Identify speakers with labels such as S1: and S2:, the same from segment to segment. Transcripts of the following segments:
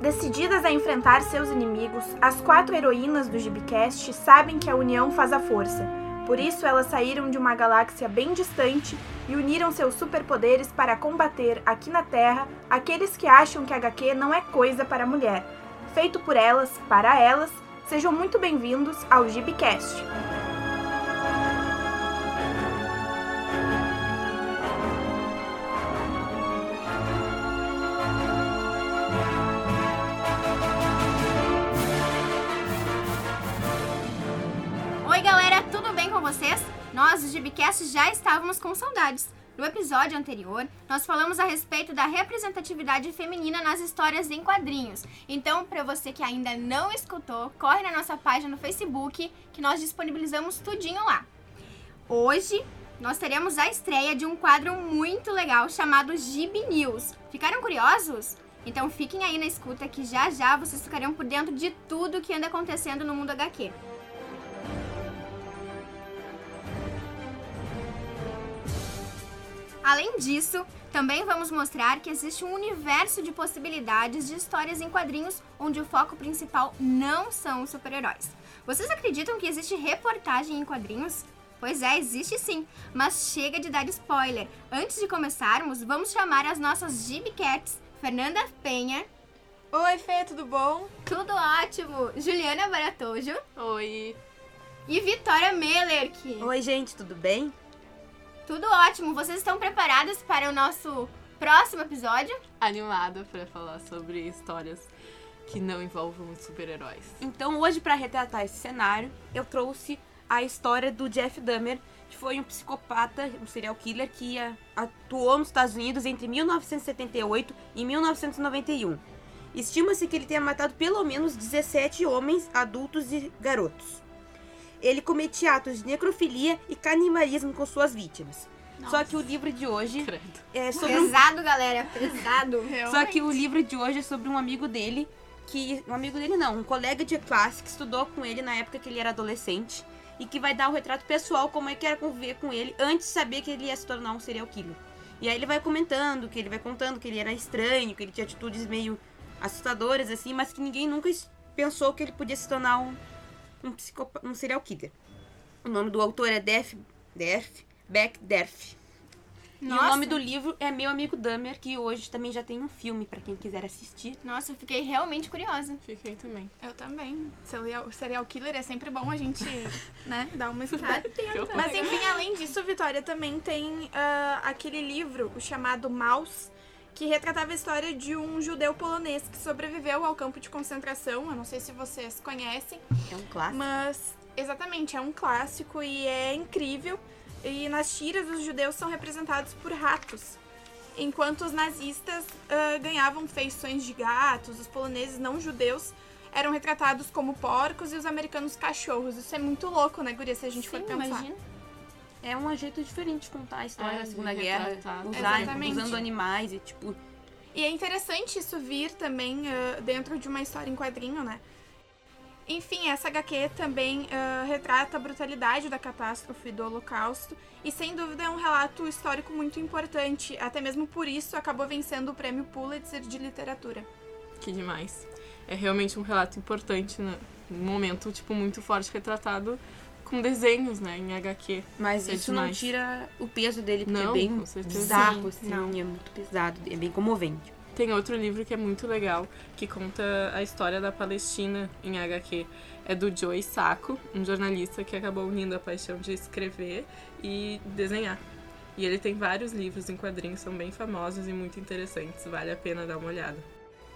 S1: Decididas a enfrentar seus inimigos, as quatro heroínas do Gibicast sabem que a união faz a força. Por isso, elas saíram de uma galáxia bem distante e uniram seus superpoderes para combater aqui na Terra aqueles que acham que HQ não é coisa para mulher. Feito por elas, para elas, sejam muito bem-vindos ao Gibicast.
S2: Gibicast, já estávamos com saudades. No episódio anterior, nós falamos a respeito da representatividade feminina nas histórias em quadrinhos. Então, para você que ainda não escutou, corre na nossa página no Facebook, que nós disponibilizamos tudinho lá. Hoje, nós teremos a estreia de um quadro muito legal chamado Gibi News. Ficaram curiosos? Então fiquem aí na escuta que já já vocês ficarão por dentro de tudo que anda acontecendo no mundo HQ. Além disso, também vamos mostrar que existe um universo de possibilidades de histórias em quadrinhos onde o foco principal não são os super-heróis. Vocês acreditam que existe reportagem em quadrinhos? Pois é, existe sim, mas chega de dar spoiler. Antes de começarmos, vamos chamar as nossas Gibcats, Fernanda Penha.
S3: Oi, Fê, tudo bom?
S2: Tudo ótimo! Juliana Baratojo.
S3: Oi.
S2: E Vitória Mellerk.
S4: Oi, gente, tudo bem?
S2: Tudo ótimo. Vocês estão preparadas para o nosso próximo episódio?
S3: Animada para falar sobre histórias que não envolvam super-heróis.
S4: Então, hoje, para retratar esse cenário, eu trouxe a história do Jeff Dahmer, que foi um psicopata, um serial killer que atuou nos Estados Unidos entre 1978 e 1991. Estima-se que ele tenha matado pelo menos 17 homens, adultos e garotos. Ele cometia atos de necrofilia e canibalismo com suas vítimas.
S2: Nossa.
S4: Só que o livro de hoje
S3: Credo.
S4: é sobre um
S2: Pesado, galera, pesado.
S4: Só que o livro de hoje é sobre um amigo dele, que. Um amigo dele não, um colega de classe que estudou com ele na época que ele era adolescente. E que vai dar um retrato pessoal como é que era conviver com ele antes de saber que ele ia se tornar um serial killer. E aí ele vai comentando, que ele vai contando que ele era estranho, que ele tinha atitudes meio assustadoras, assim, mas que ninguém nunca pensou que ele podia se tornar um, um, um serial killer. O nome do autor é Def, Def Beck Derf. E o nome do livro é Meu Amigo Dahmer, que hoje também já tem um filme pra quem quiser assistir.
S2: Nossa, eu fiquei realmente curiosa.
S3: Fiquei também.
S5: Eu também. Serial, serial killer é sempre bom a gente, né, dar uma estudada. Mas enfim, além disso, Vitória também tem ah, aquele livro, o chamado Maus, que retratava a história de um judeu polonês que sobreviveu ao campo de concentração. Eu não sei se vocês conhecem,
S4: É um clássico.
S5: mas exatamente, é um clássico e é incrível. E nas tiras, os judeus são representados por ratos. Enquanto os nazistas ah, ganhavam feições de gatos, os poloneses não judeus eram retratados como porcos e os americanos cachorros. Isso é muito louco, né, Guria, se a gente for
S2: Sim,
S5: pensar.
S2: imagina.
S4: É um jeito diferente de contar a história
S3: É,
S4: da Segunda Guerra. Usar,
S5: Exatamente.
S4: usando animais e tipo.
S5: E é interessante isso vir também ah, dentro de uma história em quadrinho, né? Enfim, essa HQ também ah, retrata a brutalidade da catástrofe do Holocausto e, sem dúvida, é um relato histórico muito importante. Até mesmo por isso, acabou vencendo o prêmio Pulitzer de literatura.
S3: Que demais. É realmente um relato importante, né? Um momento, tipo, muito forte retratado com desenhos, né? Em HQ.
S4: Mas
S3: É
S4: isso não
S3: demais.
S4: tira o peso dele, porque
S3: Não,
S4: é bem bizarro,
S2: Sim,
S4: assim,
S2: não.
S4: é muito pesado, é bem comovente.
S3: Tem outro livro que é muito legal, que conta a história da Palestina em HQ. É do Joey Sacco, um jornalista que acabou unindo a paixão de escrever e desenhar. E ele tem vários livros em quadrinhos, são bem famosos e muito interessantes, vale a pena dar uma olhada.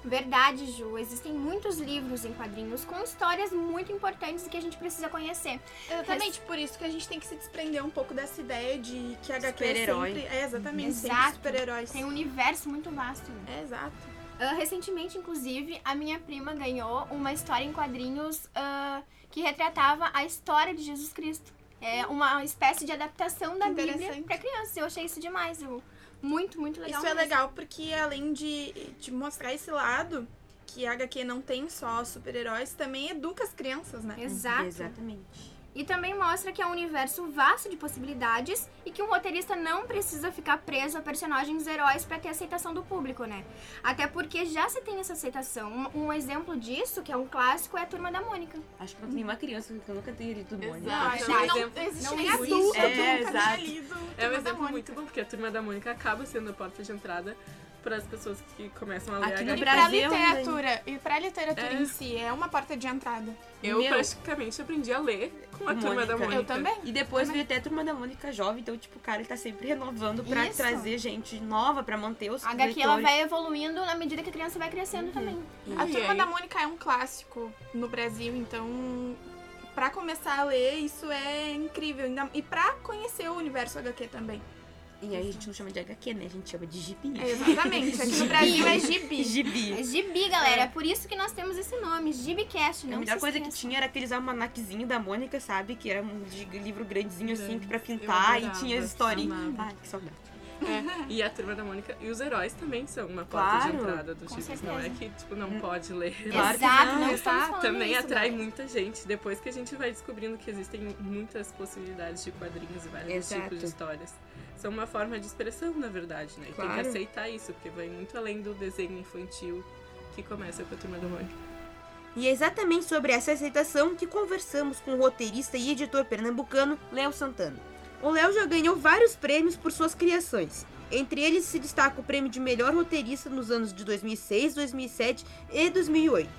S2: Verdade, Ju. Existem muitos livros em quadrinhos com histórias muito importantes que a gente precisa conhecer.
S5: Exatamente por isso que a gente tem que se desprender um pouco dessa ideia de que HQ é
S4: Super-herói.
S5: sempre... É, exatamente,
S2: Exato.
S5: super-heróis.
S2: Tem um universo muito vasto. Né?
S5: É, exato.
S2: Ah, recentemente, inclusive, a minha prima ganhou uma história em quadrinhos ah, que retratava a história de Jesus Cristo. É uma espécie de adaptação da Bíblia para crianças. Eu achei isso demais. Eu, muito, muito legal.
S5: Isso é
S2: mesmo.
S5: legal porque além de, de mostrar esse lado, que a HQ não tem só super-heróis, também educa as crianças, né?
S2: Exato.
S4: Exatamente.
S2: E também mostra que é um universo vasto de possibilidades e que um roteirista não precisa ficar preso a personagens heróis para ter aceitação do público, né? Até porque já se tem essa aceitação. Um, um exemplo disso, que é um clássico, é a Turma da Mônica.
S4: Acho que não tem nenhuma criança que nunca tenha lido Mônica.
S3: Exato. É um
S5: não
S3: exemplo-
S5: existe
S2: não
S5: nem adulto
S4: É,
S5: que nunca
S4: exato.
S5: tenha lido
S3: É um exemplo muito bom, porque a Turma da Mônica acaba sendo a porta de entrada para as pessoas que começam a ler
S4: Aqui no
S3: HQ.
S5: E pra
S4: Brasil,
S5: literatura, e pra literatura
S3: É.
S5: em si, é uma porta de entrada.
S3: Eu
S4: Meu.
S3: praticamente aprendi a ler com a
S4: Com
S3: Turma da
S4: Mônica.
S3: Mônica.
S5: Eu também.
S4: E depois veio até a Turma da Mônica jovem, então, tipo, o cara ele tá sempre renovando pra
S2: Isso.
S4: trazer gente nova, pra manter os
S2: A HQ ela vai evoluindo na medida que a criança vai crescendo também.
S5: A
S3: E
S5: Turma da Mônica é um clássico no Brasil, então pra começar a ler, isso é incrível. E pra conhecer o universo HQ também.
S4: E aí a gente não chama de HQ, né? A gente chama de gibi.
S5: É, exatamente. Aqui no Brasil é gibi.
S4: gibi.
S2: É gibi, galera. É por isso que nós temos esse nome, Gibicast. Não
S4: a melhor
S2: se
S4: coisa que tinha era aqueles almanaquezinhos da Mônica, sabe? Que era um de livro grandezinho assim pra pintar e tinha as historinhas. Ai, que saudade.
S3: É, e a Turma da Mônica e os heróis também são uma porta de
S4: Claro,
S3: entrada dos
S2: com
S3: gibis. Não é que, tipo, não pode ler.
S4: Claro que
S2: Exato,
S4: não,
S2: não,
S3: Mas
S2: falando
S3: também
S2: isso,
S3: atrai
S2: galera.
S3: muita gente. Depois que a gente vai descobrindo que existem muitas possibilidades de quadrinhos e vários
S4: Exato.
S3: tipos de histórias. São uma forma de expressão, na verdade, né? E tem
S4: Claro.
S3: que aceitar isso, porque vai muito além do desenho infantil que começa com a Turma da Mônica.
S4: E é exatamente sobre essa aceitação que conversamos com o roteirista e editor pernambucano Léo Santana. O Léo já ganhou vários prêmios por suas criações. Entre eles se destaca o prêmio de melhor roteirista nos anos de 2006, 2007 e 2008,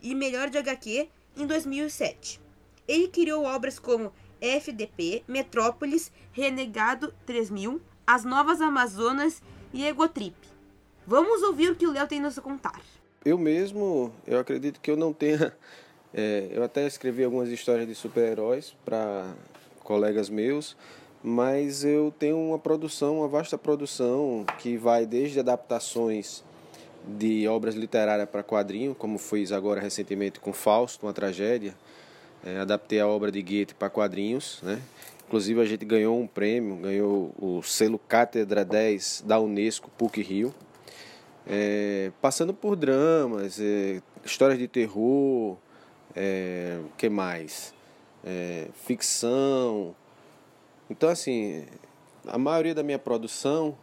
S4: e melhor de HQ em 2007. Ele criou obras como FDP, Metrópolis, Renegado 3000, As Novas Amazonas e Egotrip. Vamos ouvir o que o Léo tem nos contar.
S6: Eu mesmo, eu acredito que eu não tenha. é, eu até escrevi algumas histórias de super-heróis para colegas meus, mas eu tenho uma produção, uma vasta produção que vai desde adaptações de obras literárias para quadrinho, como fiz agora recentemente com Fausto, uma tragédia. É, adaptei a obra de Goethe para quadrinhos, né? Inclusive a gente ganhou um prêmio, ganhou o selo Cátedra 10 da Unesco PUC Rio. É, passando por dramas, é, histórias de terror, é, que mais? É, ficção. Então assim, a maioria da minha produção,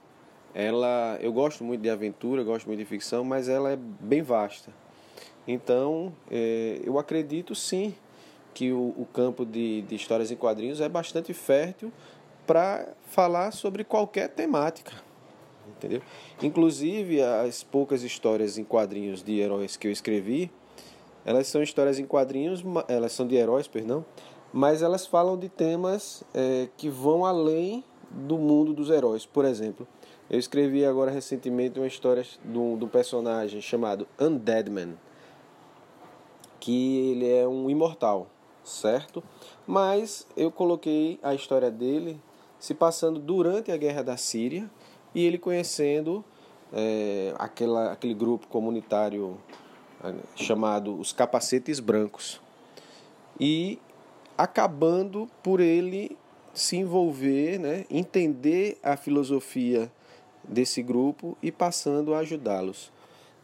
S6: ela, eu gosto muito de aventura, gosto muito de ficção, mas ela é bem vasta. Então, é, eu acredito sim que o, o campo de, de histórias em quadrinhos é bastante fértil para falar sobre qualquer temática entendeu? Inclusive as poucas histórias em quadrinhos de heróis que eu escrevi, elas são histórias em quadrinhos, elas são de heróis, perdão, mas elas falam de temas eh, que vão além do mundo dos heróis. Por exemplo, eu escrevi agora recentemente uma história de um, de um personagem chamado Undead Man, que ele é um imortal, certo? Mas eu coloquei a história dele se passando durante a guerra da Síria e ele conhecendo é, aquela, aquele grupo comunitário eh, chamado os Capacetes Brancos e acabando por ele se envolver, né, entender a filosofia desse grupo e passando a ajudá-los.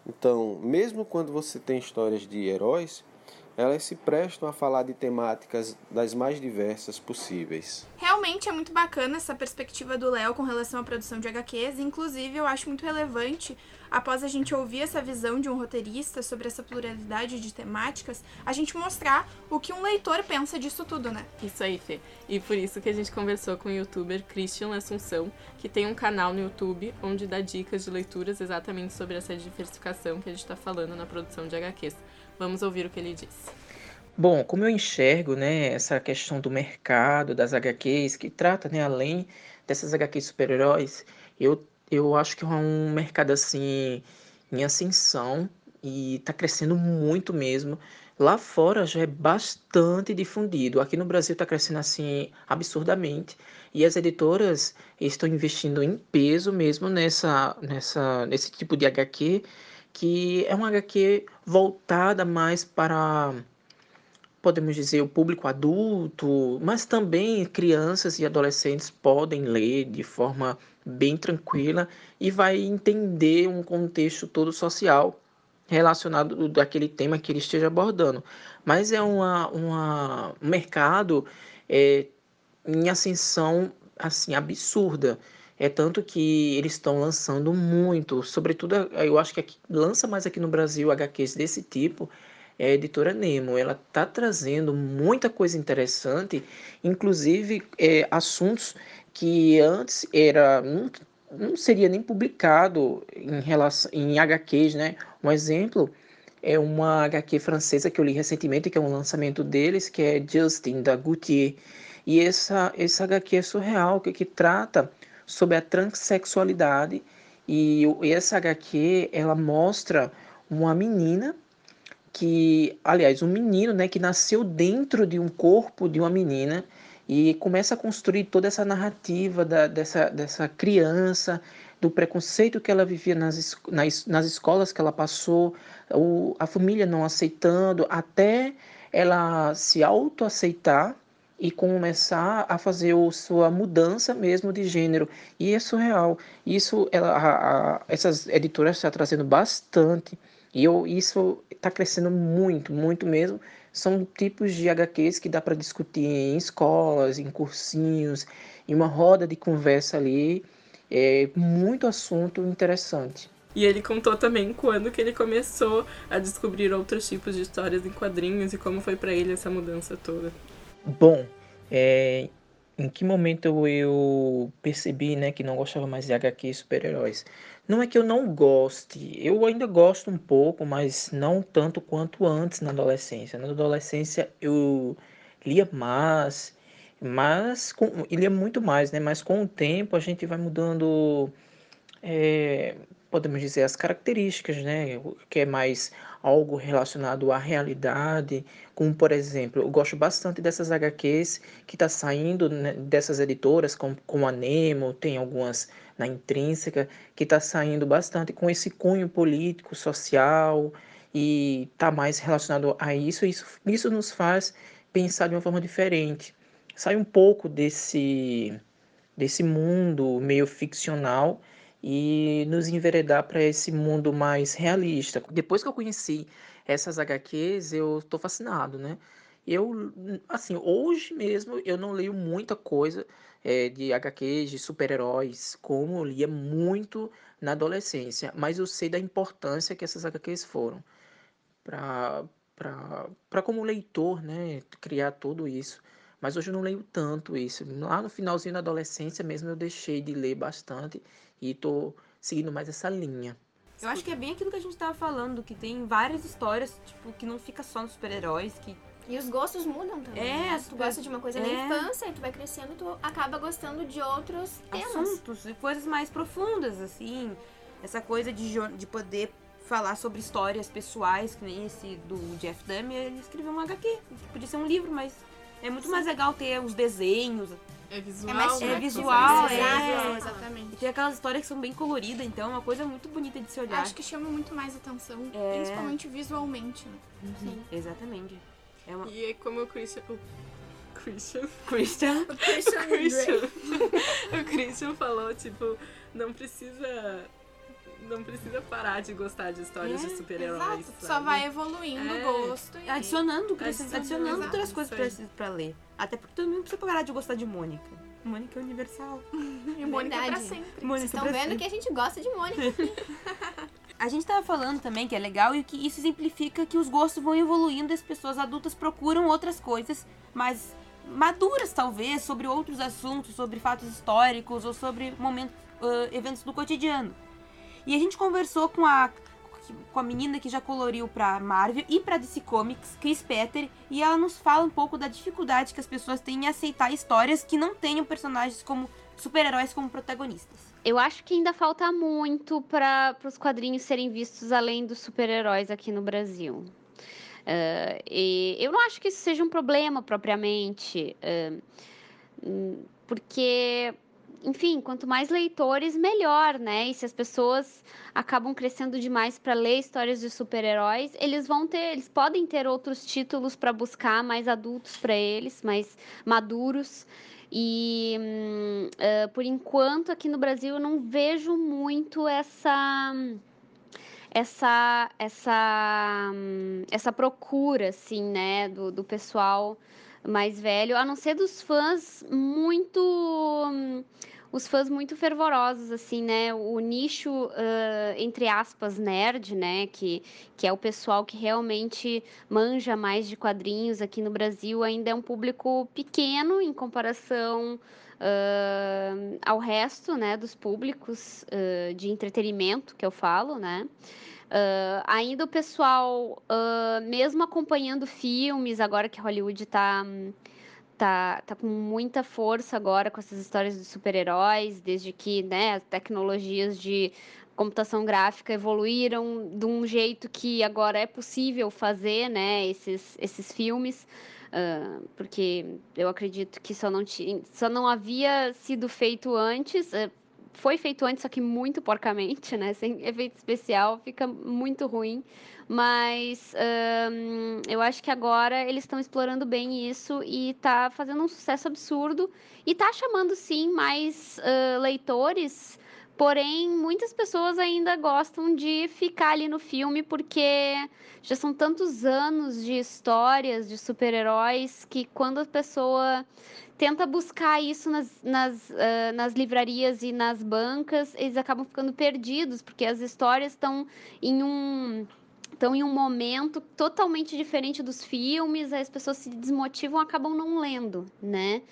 S6: Então, mesmo quando você tem histórias de heróis, elas se prestam a falar de temáticas das mais diversas possíveis.
S5: Realmente é muito bacana essa perspectiva do Léo com relação à produção de HQs. Inclusive, eu acho muito relevante, após a gente ouvir essa visão de um roteirista sobre essa pluralidade de temáticas, a gente mostrar o que um leitor pensa disso tudo, né?
S3: Isso aí, Fê. E por isso que a gente conversou com o youtuber Christian Assunção, que tem um canal no YouTube onde dá dicas de leituras exatamente sobre essa diversificação que a gente está falando na produção de HQs. Vamos ouvir o que ele disse.
S7: Bom, como eu enxergo, né, essa questão do mercado, das HQs, que trata, né, além dessas HQs super-heróis, eu, eu acho que é um mercado, assim, em ascensão e está crescendo muito mesmo. Lá fora já é bastante difundido. Aqui no Brasil está crescendo, assim, absurdamente. E as editoras estão investindo em peso mesmo nessa, nessa, nesse tipo de HQ, que é uma HQ voltada mais para podemos dizer, o público adulto, mas também crianças e adolescentes podem ler de forma bem tranquila e vai entender um contexto todo social relacionado daquele tema que ele esteja abordando. Mas é uma, uma, um mercado é, em ascensão assim absurda. É tanto que eles estão lançando muito, sobretudo eu acho que aqui, lança mais aqui no Brasil HQs desse tipo, é a editora Nemo. Ela está trazendo muita coisa interessante, inclusive é, assuntos que antes era não, não seria nem publicado em relação em HQs, né? Um exemplo é uma HQ francesa que eu li recentemente, que é um lançamento deles, que é Justin da Gautier. E essa essa HQ é surreal, que, que trata sobre a transexualidade. E, essa HQ ela mostra uma menina que, aliás, um menino, né, que nasceu dentro de um corpo de uma menina e começa a construir toda essa narrativa da, dessa, dessa criança, do preconceito que ela vivia nas, nas, nas escolas que ela passou, o, a família não aceitando, até ela se autoaceitar e começar a fazer a sua mudança mesmo de gênero. E é surreal. Isso, ela, a, a, essas editoras estão trazendo bastante. E eu, isso está crescendo muito, muito mesmo. São tipos de HQs que dá para discutir em escolas, em cursinhos, em uma roda de conversa ali. É muito assunto interessante.
S3: E ele contou também quando que ele começou a descobrir outros tipos de histórias em quadrinhos e como foi para ele essa mudança toda.
S7: Bom, é, em que momento eu percebi né, que não gostava mais de HQ super-heróis? Não é que eu não goste, eu ainda gosto um pouco, mas não tanto quanto antes na adolescência. Na adolescência eu lia mais, mas com, lia muito mais, né? Mas com o tempo a gente vai mudando, é, podemos dizer, as características, né? Que é mais algo relacionado à realidade, como por exemplo, eu gosto bastante dessas HQs que está saindo né, dessas editoras, como, como a Nemo, tem algumas na Intrínseca, que está saindo bastante com esse cunho político, social, e está mais relacionado a isso. Isso, isso nos faz pensar de uma forma diferente. Sai um pouco desse, desse mundo meio ficcional e nos enveredar para esse mundo mais realista. Depois que eu conheci essas HQs, eu estou fascinado, né? Eu, assim, hoje mesmo eu não leio muita coisa é, de HQs, de super-heróis, como eu lia muito na adolescência, mas eu sei da importância que essas HQs foram para como leitor, né, criar tudo isso. Mas hoje eu não leio tanto isso. Lá no finalzinho da adolescência mesmo eu deixei de ler bastante e tô seguindo mais essa linha.
S4: Eu acho que é bem aquilo que a gente tava falando, que tem várias histórias, tipo, que não fica só nos super-heróis, que
S2: e os gostos mudam também.
S4: É,
S2: né? tu gosta de uma coisa é. na infância e tu vai crescendo, tu acaba gostando de outros temas.
S4: Assuntos e coisas mais profundas, assim. Essa coisa de, de poder falar sobre histórias pessoais, que nem esse do Jeff Dahmer, ele escreveu um HQ. Podia ser um livro, mas é muito Sim. mais legal ter os desenhos,
S3: é visual,
S4: é, mais,
S3: né?
S4: é visual, é,
S5: é, exatamente.
S4: E tem aquelas histórias que são bem coloridas, então é uma coisa muito bonita de se olhar.
S5: Acho que chama muito mais atenção, é... principalmente visualmente. Né?
S4: Uhum. Sim. Exatamente.
S3: É uma... E é como o Christian. O Christian.
S4: Christian.
S5: o Christian. Christian.
S3: o Christian falou, tipo, não precisa não precisa parar de gostar de histórias é, de super-heróis.
S5: Só vai evoluindo é. o gosto.
S4: E... Adicionando, adicionando, adicionando outras coisas pra, pra ler. Até porque todo mundo precisa parar de gostar de Mônica. Mônica é universal.
S5: e Mônica Verdade. pra sempre.
S2: Mônica Vocês estão vendo sempre. que a gente gosta de Mônica.
S4: a gente tava falando também que é legal e que isso exemplifica que os gostos vão evoluindo e as pessoas adultas procuram outras coisas mais maduras, talvez, sobre outros assuntos, sobre fatos históricos ou sobre momentos, uh, eventos do cotidiano. E a gente conversou com a com a menina que já coloriu pra Marvel e pra DC Comics, Chris Petter, e ela nos fala um pouco da dificuldade que as pessoas têm em aceitar histórias que não tenham personagens como super-heróis como protagonistas.
S8: Eu acho que ainda falta muito para os quadrinhos serem vistos além dos super-heróis aqui no Brasil. Uh, e eu não acho que isso seja um problema propriamente, uh, porque enfim, quanto mais leitores, melhor, né? E se as pessoas acabam crescendo demais para ler histórias de super-heróis, eles vão ter, eles podem ter outros títulos para buscar, mais adultos para eles, mais maduros. E uh, por enquanto aqui no Brasil eu não vejo muito essa essa essa hum, essa procura assim, né, do, do pessoal mais velho, a não ser dos fãs muito os fãs muito fervorosos, assim, né? O nicho, uh, entre aspas, nerd, né? Que, que é o pessoal que realmente manja mais de quadrinhos aqui no Brasil, ainda é um público pequeno em comparação uh, ao resto, né? Dos públicos uh, de entretenimento que eu falo, né? Uh, ainda o pessoal, uh, mesmo acompanhando filmes, agora que Hollywood está tá, tá com muita força agora com essas histórias de super-heróis, desde que né, as tecnologias de computação gráfica evoluíram de um jeito que agora é possível fazer né, esses, esses filmes. Uh, porque eu acredito que só não, tinha, só não havia sido feito antes, uh, foi feito antes, só que muito porcamente, né? Sem efeito especial, fica muito ruim. Mas um, eu acho que agora eles estão explorando bem isso e tá fazendo um sucesso absurdo. E tá chamando, sim, mais uh, leitores. Porém, muitas pessoas ainda gostam de ficar ali no filme porque já são tantos anos de histórias de super-heróis que quando a pessoa tenta buscar isso nas, nas, uh, nas livrarias e nas bancas, eles acabam ficando perdidos, porque as histórias estão em um estão em um momento totalmente diferente dos filmes, as pessoas se desmotivam, acabam não lendo, né?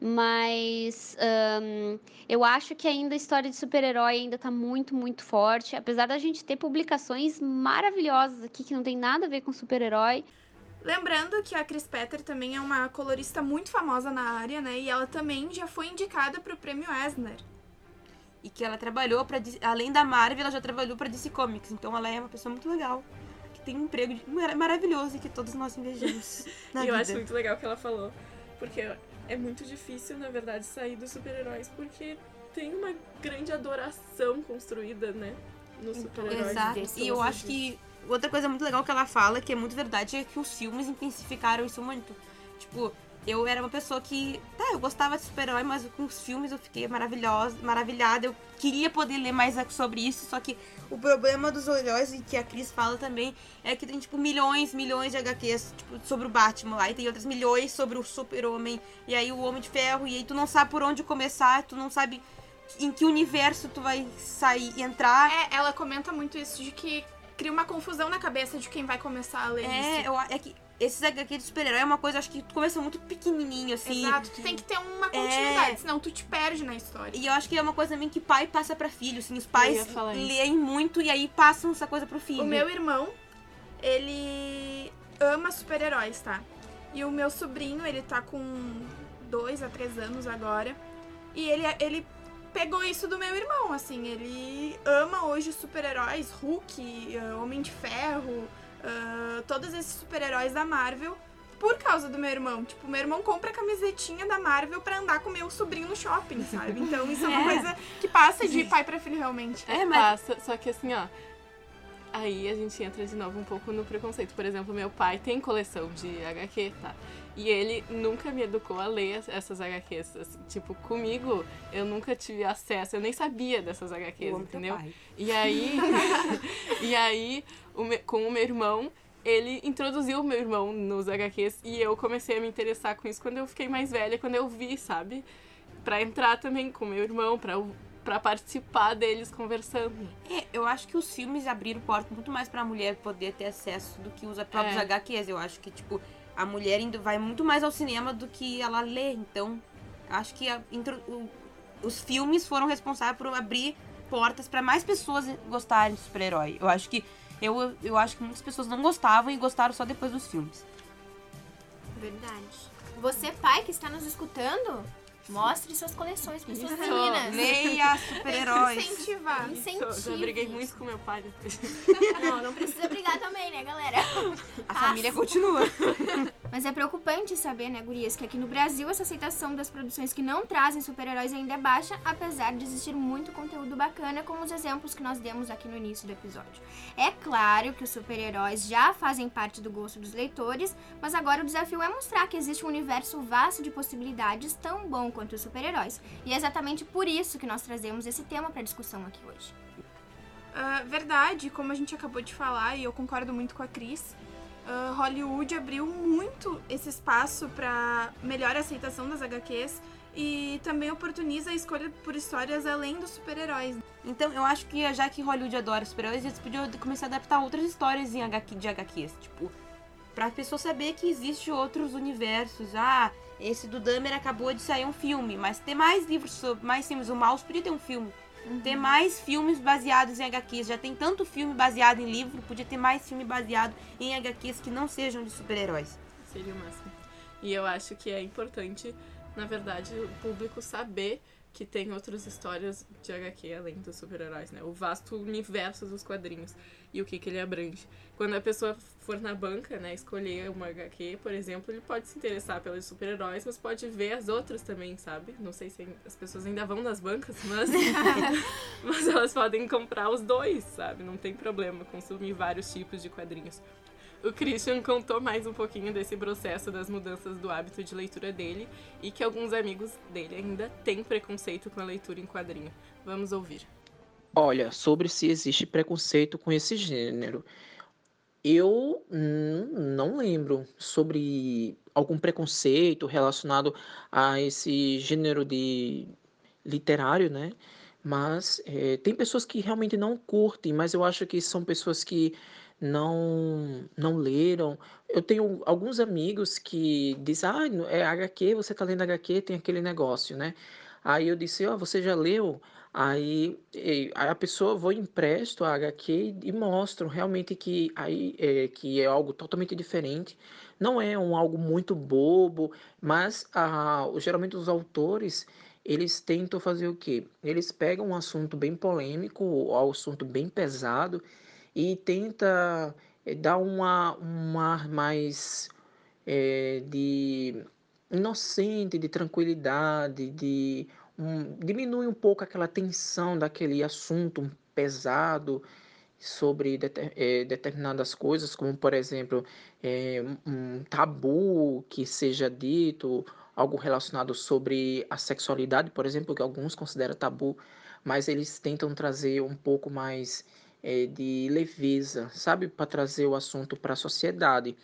S8: Mas um, eu acho que ainda a história de super-herói ainda está muito, muito forte. Apesar da gente ter publicações maravilhosas aqui que não tem nada a ver com super-herói.
S5: Lembrando que a Chris Petter também é uma colorista muito famosa na área, né? E ela também já foi indicada para o prêmio Eisner.
S4: E que ela trabalhou para além da Marvel, ela já trabalhou para DC Comics. Então ela é uma pessoa muito legal, que tem um emprego maravilhoso e que todos nós invejamos.
S3: e eu acho muito legal o que ela falou, porque é muito difícil, na verdade, sair dos super-heróis porque tem uma grande adoração construída, né? Nos super-heróis.
S4: Exato. E eu acho que outra coisa muito legal que ela fala, que é muito verdade, é que os filmes intensificaram isso muito. Tipo, eu era uma pessoa que, tá, eu gostava de super-herói, mas com os filmes eu fiquei maravilhosa, maravilhada. Eu queria poder ler mais sobre isso, só que o problema dos heróis, e que a Cris fala também, é que tem, tipo, milhões, milhões de HQs tipo, sobre o Batman lá, e tem outras milhões sobre o Super-Homem, e aí o Homem de Ferro, e aí tu não sabe por onde começar, tu não sabe em que universo tu vai sair e entrar.
S5: É, ela comenta muito isso, de que cria uma confusão na cabeça de quem vai começar a ler
S4: é,
S5: isso.
S4: Eu, é que esses HQ de super-herói é uma coisa, acho que começa muito pequenininho, assim.
S5: Exato, tu tem que ter uma continuidade, é... senão tu te perde na história.
S4: E eu acho que é uma coisa também que pai passa para filho, assim. Os pais leem muito e aí passam essa coisa pro filho.
S5: O meu irmão, ele ama super-heróis, tá? E o meu sobrinho, ele tá com dois a três anos agora. E ele, ele pegou isso do meu irmão, assim. Ele ama hoje super-heróis, Hulk, uh, Homem de Ferro, uh, todos esses super-heróis da Marvel por causa do meu irmão. Tipo, meu irmão compra a camisetinha da Marvel pra andar com meu sobrinho no shopping, sabe? Então isso é uma é. coisa que passa de pai pra filho realmente.
S3: É, mas... Passa, só que assim, ó, aí a gente entra de novo um pouco no preconceito. Por exemplo, meu pai tem coleção de HQ, tá? E ele nunca me educou a ler essas HQs. Assim, tipo, comigo, eu nunca tive acesso, eu nem sabia dessas HQs, entendeu? E aí, e aí o me, com o meu irmão, ele introduziu o meu irmão nos HQs e eu comecei a me interessar com isso quando eu fiquei mais velha, quando eu vi, sabe? Pra entrar também com meu irmão, pra para participar deles conversando.
S4: É, eu acho que os filmes abriram porta muito mais pra mulher poder ter acesso do que os próprios é. HQs. Eu acho que, tipo, a mulher indo, vai muito mais ao cinema do que ela lê. Então, acho que a, o, os filmes foram responsáveis por abrir portas para mais pessoas gostarem de super-herói. Eu acho que eu, eu acho que muitas pessoas não gostavam e gostaram só depois dos filmes.
S2: Verdade. Você, pai, que está nos escutando, Mostre suas coleções para suas meninas.
S4: Leia super-heróis.
S5: Incentivar.
S3: Incentive. Já briguei muito com meu pai depois.
S2: Não, não precisa brigar também, né, galera?
S4: A família continua.
S2: Mas é preocupante saber, né, gurias, que aqui no Brasil essa aceitação das produções que não trazem super-heróis ainda é baixa, apesar de existir muito conteúdo bacana, como os exemplos que nós demos aqui no início do episódio. É claro que os super-heróis já fazem parte do gosto dos leitores, mas agora o desafio é mostrar que existe um universo vasto de possibilidades tão bom quanto os super-heróis. E é exatamente por isso que nós trazemos esse tema para discussão aqui hoje.
S5: Uh, verdade, como a gente acabou de falar, e eu concordo muito com a Cris, uh, Hollywood abriu muito esse espaço para melhor aceitação das HQs e também oportuniza a escolha por histórias além dos super-heróis.
S4: Então, eu acho que já que Hollywood adora super-heróis, eles podiam começar a adaptar outras histórias em HQ, de HQs, tipo, pra pessoa saber que existe outros universos. Ah, esse do Dahmer acabou de sair um filme, mas tem mais livros sobre mais filmes. O Mouse podia ter um filme. Uhum. Ter mais filmes baseados em HQs. Já tem tanto filme baseado em livro, podia ter mais filme baseado em HQs que não sejam de super-heróis.
S3: Seria o máximo. E eu acho que é importante, na verdade, o público saber que tem outras histórias de HQ além dos super-heróis, né? O vasto universo dos quadrinhos e o que, que ele abrange. Quando a pessoa for na banca, né, escolher uma HQ, por exemplo, ele pode se interessar pelos super-heróis, mas pode ver as outras também, sabe? Não sei se as pessoas ainda vão nas bancas, mas, mas elas podem comprar os dois, sabe? Não tem problema consumir vários tipos de quadrinhos o Christian contou mais um pouquinho desse processo das mudanças do hábito de leitura dele e que alguns amigos dele ainda têm preconceito com a leitura em quadrinho. Vamos ouvir.
S7: Olha, sobre se existe preconceito com esse gênero. Eu não lembro sobre algum preconceito relacionado a esse gênero de literário, né? Mas é, tem pessoas que realmente não curtem, mas eu acho que são pessoas que não não leram. Eu tenho alguns amigos que dizem, ah, é HQ, você está lendo HQ, tem aquele negócio, né? Aí eu disse, ó, oh, você já leu? Aí a pessoa vou empresto a HQ e mostram realmente que aí é, que é algo totalmente diferente. Não é um algo muito bobo, mas a, geralmente os autores eles tentam fazer o quê? Eles pegam um assunto bem polêmico, um assunto bem pesado e tenta eh, dar uma, um ar mais é, de inocente, de tranquilidade, de um, diminui um pouco aquela tensão daquele assunto pesado sobre é, determinadas coisas, como por exemplo é, um tabu que seja dito, algo relacionado sobre a sexualidade, por exemplo, que alguns consideram tabu, mas eles tentam trazer um pouco mais é, de leveza, sabe, para trazer o assunto para a sociedade.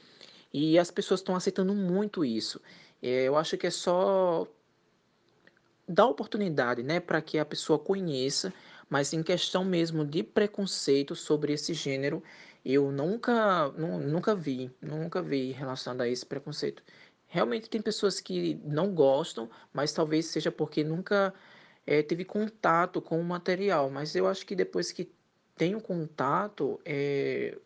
S7: E as pessoas estão aceitando muito isso. É, eu acho que é só dar oportunidade, né, para que a pessoa conheça, mas em questão mesmo de preconceito sobre esse gênero, eu nunca, nunca vi, nunca vi relacionado a esse preconceito. Realmente tem pessoas que não gostam, mas talvez seja porque nunca é, teve contato com o material. Mas eu acho que depois que tem o contato, é,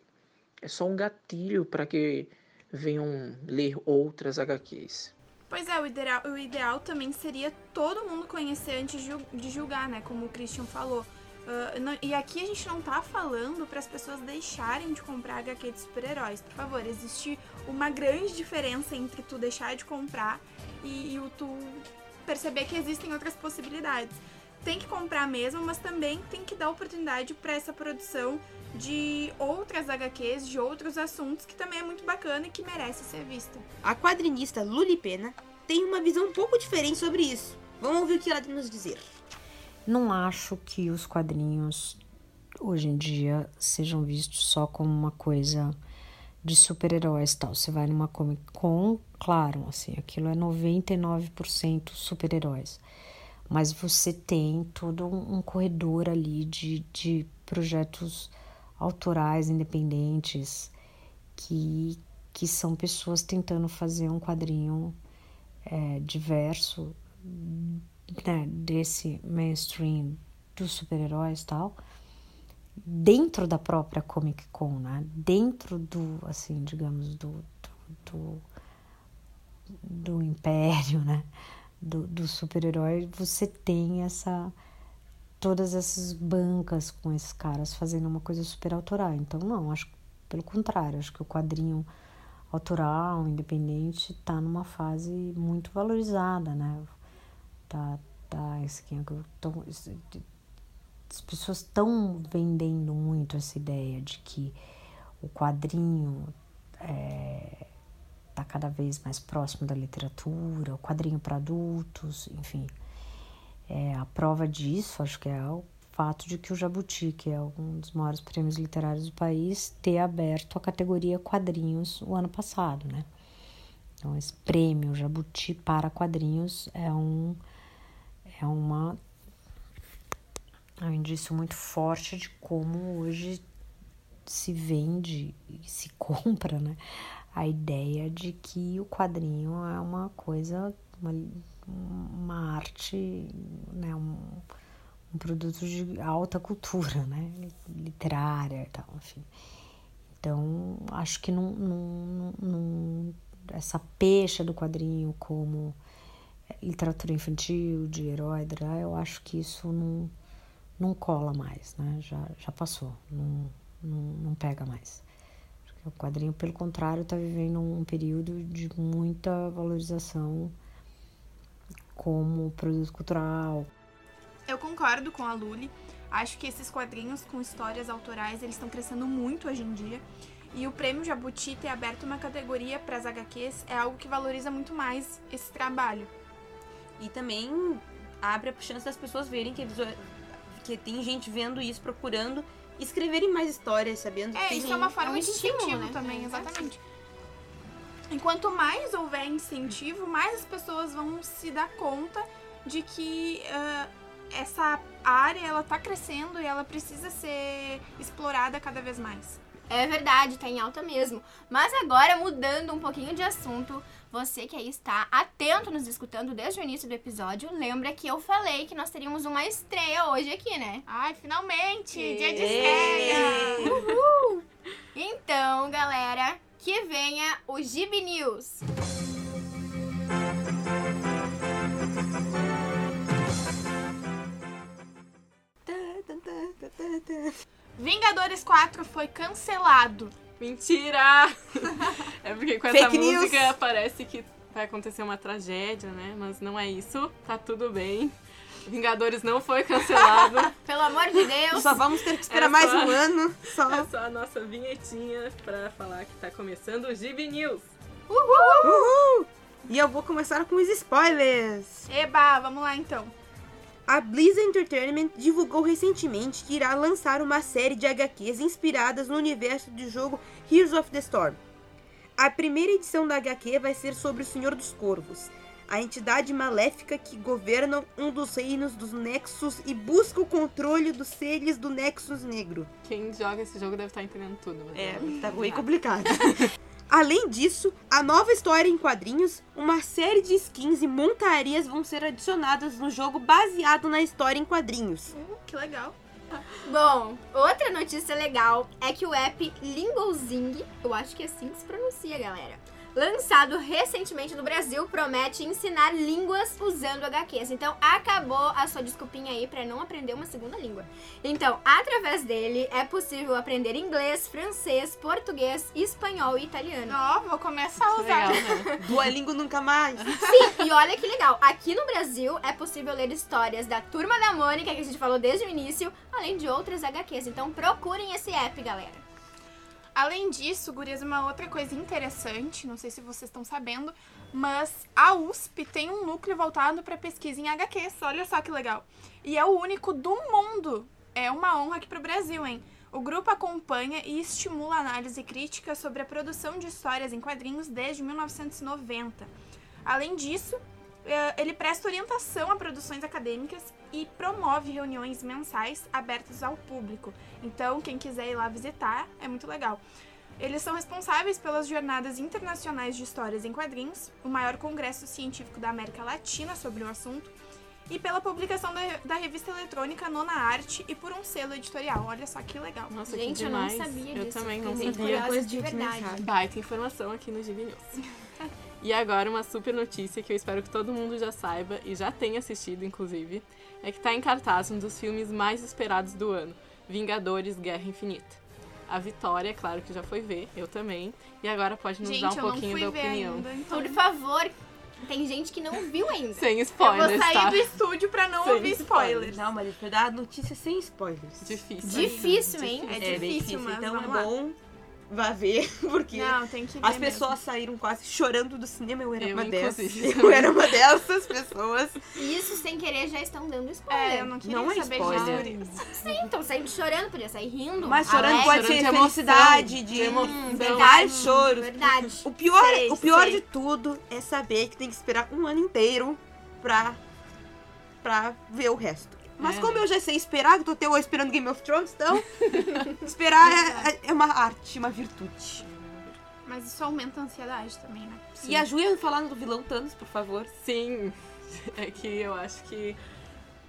S7: é só um gatilho para que venham ler outras HQs.
S5: Pois é, o ideal, o ideal também seria todo mundo conhecer antes de julgar, né? Como o Christian falou. Uh, não, e aqui a gente não tá falando para as pessoas deixarem de comprar HQ de super-heróis. Por favor, existe uma grande diferença entre tu deixar de comprar e, e tu perceber que existem outras possibilidades tem que comprar mesmo, mas também tem que dar oportunidade para essa produção de outras HQs, de outros assuntos, que também é muito bacana e que merece ser vista.
S4: A quadrinista Luli Pena tem uma visão um pouco diferente sobre isso. Vamos ouvir o que ela tem nos dizer.
S9: Não acho que os quadrinhos hoje em dia sejam vistos só como uma coisa de super-heróis tal. Você vai numa Comic Con, claro, assim, aquilo é 99% super-heróis mas você tem todo um corredor ali de, de projetos autorais independentes que, que são pessoas tentando fazer um quadrinho é, diverso né, desse mainstream dos super-heróis tal dentro da própria Comic Con, né? Dentro do, assim, digamos, do, do, do, do império, né? Do, do super-herói, você tem essa todas essas bancas com esses caras fazendo uma coisa super autoral. Então, não, acho pelo contrário, acho que o quadrinho autoral, independente, está numa fase muito valorizada, né? Tá, tá, esse, tão, as pessoas estão vendendo muito essa ideia de que o quadrinho é, está cada vez mais próximo da literatura, o quadrinho para adultos, enfim. É, a prova disso, acho que é o fato de que o Jabuti, que é um dos maiores prêmios literários do país, ter aberto a categoria quadrinhos o ano passado, né? Então, esse prêmio Jabuti para quadrinhos é um é uma é um indício muito forte de como hoje se vende e se compra, né? A ideia de que o quadrinho é uma coisa, uma, uma arte, né? Um, um produto de alta cultura, né? Literária e tal, enfim. Então, acho que não, não, não, essa pecha do quadrinho como literatura infantil, de herói, eu acho que isso não, não cola mais, né? Já, já passou, não, não, não pega mais. O quadrinho, pelo contrário, está vivendo um período de muita valorização como produto cultural.
S5: Eu concordo com a Luli. Acho que esses quadrinhos com histórias autorais, eles estão crescendo muito hoje em dia. E o prêmio Jabuti ter aberto uma categoria para as HQs é algo que valoriza muito mais esse trabalho.
S4: E também abre a chance das pessoas verem que, que tem gente vendo isso, procurando escreverem mais histórias, sabendo
S5: É,
S4: que
S5: isso
S4: tem...
S5: é uma forma
S2: um
S5: de
S2: estímulo,
S5: incentivo
S2: né?
S5: também,
S2: É,
S5: exatamente. Enquanto mais houver incentivo, mais as pessoas vão se dar conta de que ah, essa área ela tá crescendo e ela precisa ser explorada cada vez mais.
S2: É verdade, tá em alta mesmo. Mas agora, mudando um pouquinho de assunto, você que aí está atento nos escutando desde o início do episódio, lembra que eu falei que nós teríamos uma estreia hoje aqui, né?
S5: Ai, finalmente! Dia de estreia!
S2: Então, galera, que venha o Gibi News.
S5: Vingadores 4 foi cancelado.
S3: Mentira! é porque com essa
S4: Fake news.
S3: música parece que vai acontecer uma tragédia, né? Mas não é isso. Tá tudo bem. Vingadores não foi cancelado.
S2: Pelo amor de Deus.
S4: Só vamos ter que esperar
S3: Era
S4: mais
S3: só-
S4: um ano. Só.
S3: É só a nossa vinhetinha pra falar que tá começando o Gibi News.
S4: Uhul! E eu vou começar com os spoilers.
S5: Eba, vamos lá então.
S4: A Blizzard Entertainment divulgou recentemente que irá lançar uma série de HQs inspiradas no universo do jogo Heroes of the Storm. A primeira edição da HQ vai ser sobre o Senhor dos Corvos, a entidade maléfica que governa um dos reinos dos Nexus e busca o controle dos seres do Nexus Negro.
S3: Quem joga esse jogo deve estar entendendo tudo. Mas
S4: É,
S3: não-
S4: tá bem complicado. Além disso, a nova história em quadrinhos, uma série de skins e montarias vão ser adicionadas no jogo baseado na história em quadrinhos.
S5: Uh, que legal.
S2: Bom, outra notícia legal é que o app Lingozing, eu acho que é assim que se pronuncia, galera, lançado recentemente no Brasil, promete ensinar línguas usando HQs. Então, acabou a sua desculpinha aí pra não aprender uma segunda língua. Então, através dele, é possível aprender inglês, francês, português, espanhol e italiano.
S5: Ó, vou começar a usar.
S3: Legal, né?
S4: Duolingo nunca mais.
S2: Sim, e olha que legal. Aqui no Brasil é possível ler histórias da Turma da Mônica, que a gente falou desde o início, além de outras HQs. Então procurem esse app, galera.
S5: Além disso, gurias, uma outra coisa interessante, não sei se vocês estão sabendo, mas a USP tem um núcleo voltado para pesquisa em HQs. Olha só que legal. E é o único do mundo. É uma honra aqui pro Brasil, hein? O grupo acompanha e estimula análise crítica sobre a produção de histórias em quadrinhos desde 1990. Além disso, ele presta orientação a produções acadêmicas e promove reuniões mensais abertas ao público. Então, quem quiser ir lá visitar, é muito legal. Eles são responsáveis pelas Jornadas Internacionais de Histórias em Quadrinhos, o maior congresso científico da América Latina sobre o assunto, e pela publicação da, da revista eletrônica Nona Arte e por um selo editorial. Olha só que legal.
S3: Nossa,
S2: Gente,
S3: que
S2: eu não sabia
S3: Eu
S2: disso,
S3: também não sabia.
S2: curiosa de verdade.
S3: Baita informação aqui no Gibi News. E agora uma super notícia que eu espero que todo mundo já saiba e já tenha assistido, inclusive, é que tá em cartaz um dos filmes mais esperados do ano, Vingadores Guerra Infinita. A Vitória, é claro que já foi ver, eu também, e agora pode nos
S5: Gente,
S3: dar um pouquinho da opinião.
S5: ainda, então
S2: Por favor, tem gente que não viu ainda.
S3: Sem
S5: eu vou
S3: spoilers,
S5: sair
S3: tá?
S5: do estúdio pra não
S3: Sem
S5: ouvir spoilers.
S4: Não, mas pra dar notícia sem spoilers.
S3: Difícil.
S2: Difícil, hein?
S5: É
S4: É
S5: difícil,
S4: difícil,
S5: mas
S4: então
S5: vamos
S4: é
S5: lá.
S4: bom vá ver, porque
S5: Não, tem que ver
S4: as
S5: mesmo.
S4: pessoas saíram quase chorando do cinema. Eu era
S3: Eu,
S4: uma dessas. Eu era uma dessas pessoas.
S2: E isso sem querer já estão dando
S5: É,
S2: spoiler.
S5: eu não queria
S4: Não é
S5: saber
S4: spoiler.
S5: disso.
S2: Sim, então saindo chorando, podia sair rindo.
S4: Mas chorando
S2: alegre.
S4: pode ser
S3: chorando de emoção,
S4: felicidade, de,
S3: de emoção.
S4: de
S3: Verdade.
S4: vários choros.
S2: Verdade.
S4: O pior,
S5: Sei,
S4: o pior
S5: sei.
S4: de tudo é saber que tem que esperar um ano inteiro pra, pra ver o resto. Mas
S3: É,
S4: como
S3: né?
S4: eu já sei esperar, que eu tô até hoje esperando Game of Thrones, então esperar é, é uma arte, uma virtude.
S5: Mas isso aumenta a ansiedade também, né?
S4: E a Ju ia falar do vilão Thanos, por favor.
S3: Sim, é que eu acho que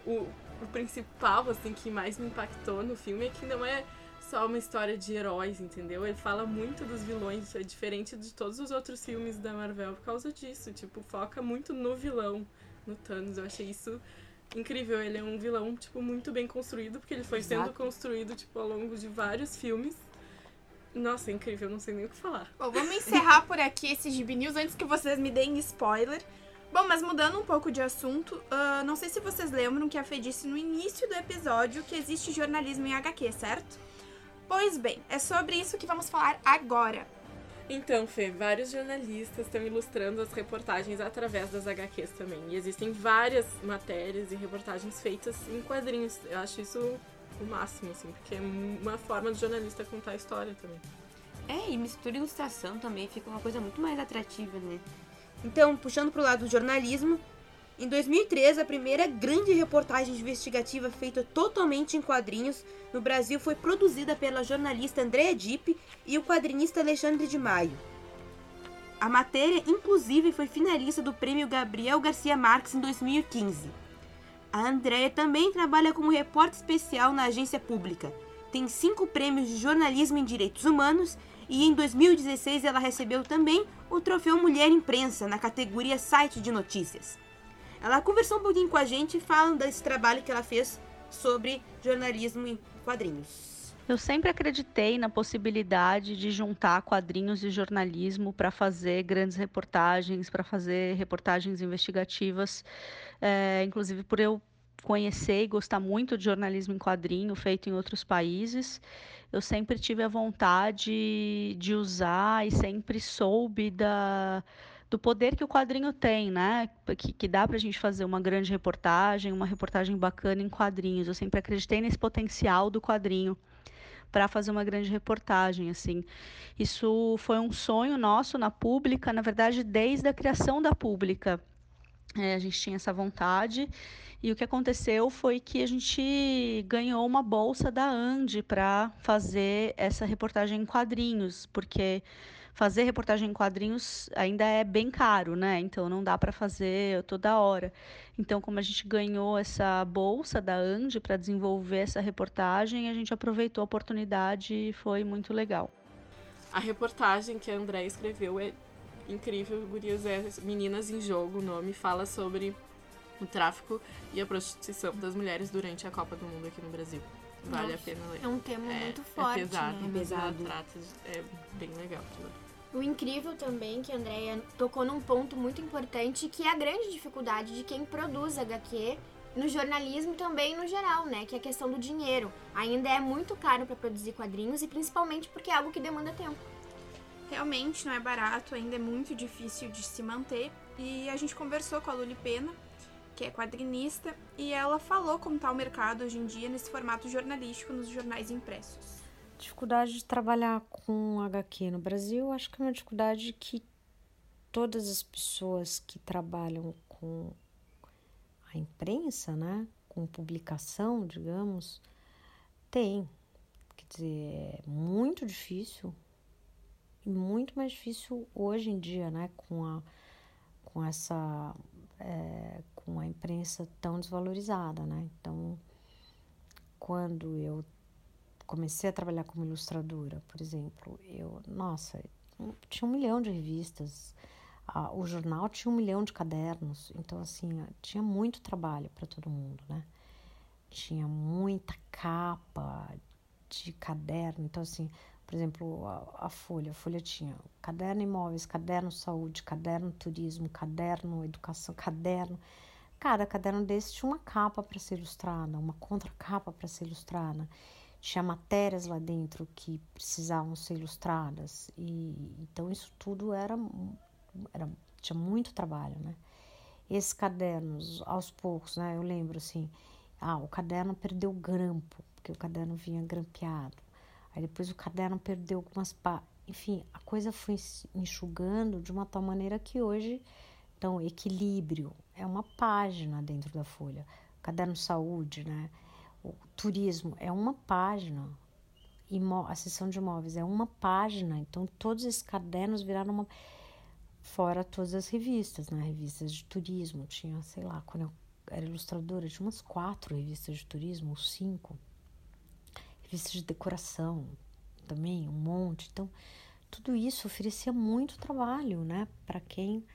S3: o, o principal, assim, que mais me impactou no filme é que não é só uma história de heróis, entendeu? Ele fala muito dos vilões, é diferente de todos os outros filmes da Marvel por causa disso. Tipo, foca muito no vilão, no Thanos. Eu achei isso incrível. Ele é um vilão, tipo, muito bem construído, porque ele foi sendo
S4: Exato.
S3: construído, tipo, ao longo de vários filmes. Nossa, é incrível, não sei nem o que falar.
S5: Bom, vamos encerrar por aqui esse Gibi News antes que vocês me deem spoiler. Bom, mas mudando um pouco de assunto, ah, não sei se vocês lembram que a Fê disse no início do episódio que existe jornalismo em HQ, certo? Pois bem, é sobre isso que vamos falar agora.
S3: Então, Fê, vários jornalistas estão ilustrando as reportagens através das HQs também. E existem várias matérias e reportagens feitas em quadrinhos. Eu acho isso o máximo, assim, porque é uma forma do jornalista contar a história também.
S4: É, e mistura ilustração também fica uma coisa muito mais atrativa, né? Então, puxando pro lado do jornalismo, em 2013, a primeira grande reportagem investigativa feita totalmente em quadrinhos no Brasil foi produzida pela jornalista Andrea Dipp e o quadrinista Alexandre de Maio. A matéria, inclusive, foi finalista do prêmio Gabriel Garcia Marques em 2015. A Andrea também trabalha como repórter especial na agência pública. Tem cinco prêmios de jornalismo em direitos humanos e em 2016 ela recebeu também o troféu Mulher Imprensa na categoria Site de Notícias. Ela conversou um pouquinho com a gente falando desse trabalho que ela fez sobre jornalismo em quadrinhos.
S10: Eu sempre acreditei na possibilidade de juntar quadrinhos e jornalismo para fazer grandes reportagens, para fazer reportagens investigativas, é, inclusive por eu conhecer e gostar muito de jornalismo em quadrinho feito em outros países. Eu sempre tive a vontade de usar e sempre soube da, do poder que o quadrinho tem, né? Que, que dá para a gente fazer uma grande reportagem, uma reportagem bacana em quadrinhos. Eu sempre acreditei nesse potencial do quadrinho para fazer uma grande reportagem, assim. Isso foi um sonho nosso na pública, na verdade, desde a criação da pública. É, a gente tinha essa vontade e o que aconteceu foi que a gente ganhou uma bolsa da Andi para fazer essa reportagem em quadrinhos, porque fazer reportagem em quadrinhos ainda é bem caro, né? Então não dá para fazer toda hora. Então, como a gente ganhou essa bolsa da Andi para desenvolver essa reportagem, a gente aproveitou a oportunidade e foi muito legal.
S3: A reportagem que a André escreveu é incrível, Gurias é Meninas em Jogo, o nome fala sobre o tráfico e a prostituição das mulheres durante a Copa do Mundo aqui no Brasil. Vale
S2: Nossa,
S3: a pena ler.
S2: É um tema
S3: É-
S2: muito forte,
S3: é pesado,
S2: né?
S3: ela
S4: Pesado.
S3: trata de- é bem legal. ler.
S2: O incrível também que a Andrea tocou num ponto muito importante, que é a grande dificuldade de quem produz HQ no jornalismo também no geral, né? Que é a questão do dinheiro. Ainda é muito caro para produzir quadrinhos e principalmente porque é algo que demanda tempo.
S5: Realmente não é barato, ainda é muito difícil de se manter. E a gente conversou com a Luli Pena, que é quadrinista, e ela falou como está o mercado hoje em dia nesse formato jornalístico nos jornais impressos.
S9: Dificuldade de trabalhar com HQ no Brasil, acho que é uma dificuldade que todas as pessoas que trabalham com a imprensa, né, com publicação, digamos, têm. Quer dizer, é muito difícil e muito mais difícil hoje em dia, né, com a com essa é, com a imprensa tão desvalorizada, né? Então, quando eu comecei a trabalhar como ilustradora, por exemplo, eu, nossa, tinha um milhão de revistas, o jornal tinha um milhão de cadernos, então assim, tinha muito trabalho para todo mundo, né? Tinha muita capa de caderno, então assim, por exemplo, a, a Folha, a Folha tinha caderno imóveis, caderno saúde, caderno turismo, caderno educação, caderno Cada caderno desse tinha uma capa para ser ilustrada, uma contracapa para ser ilustrada. Tinha matérias lá dentro que precisavam ser ilustradas e então isso tudo era, era tinha muito trabalho, né? Esses cadernos, aos poucos, né? Eu lembro assim, ah, o caderno perdeu grampo, porque o caderno vinha grampeado. Aí depois o caderno perdeu algumas pá, enfim, a coisa foi enxugando de uma tal maneira que hoje, então, equilíbrio é uma página dentro da folha. O caderno saúde, né? O turismo é uma página. A sessão de imóveis é uma página. Então, todos esses cadernos viraram uma. Fora todas as revistas, né? Revistas de turismo. Tinha, sei lá, quando eu era ilustradora, tinha umas quatro revistas de turismo, ou cinco. Revistas de decoração também, um monte. Então, tudo isso oferecia muito trabalho, né? Para quem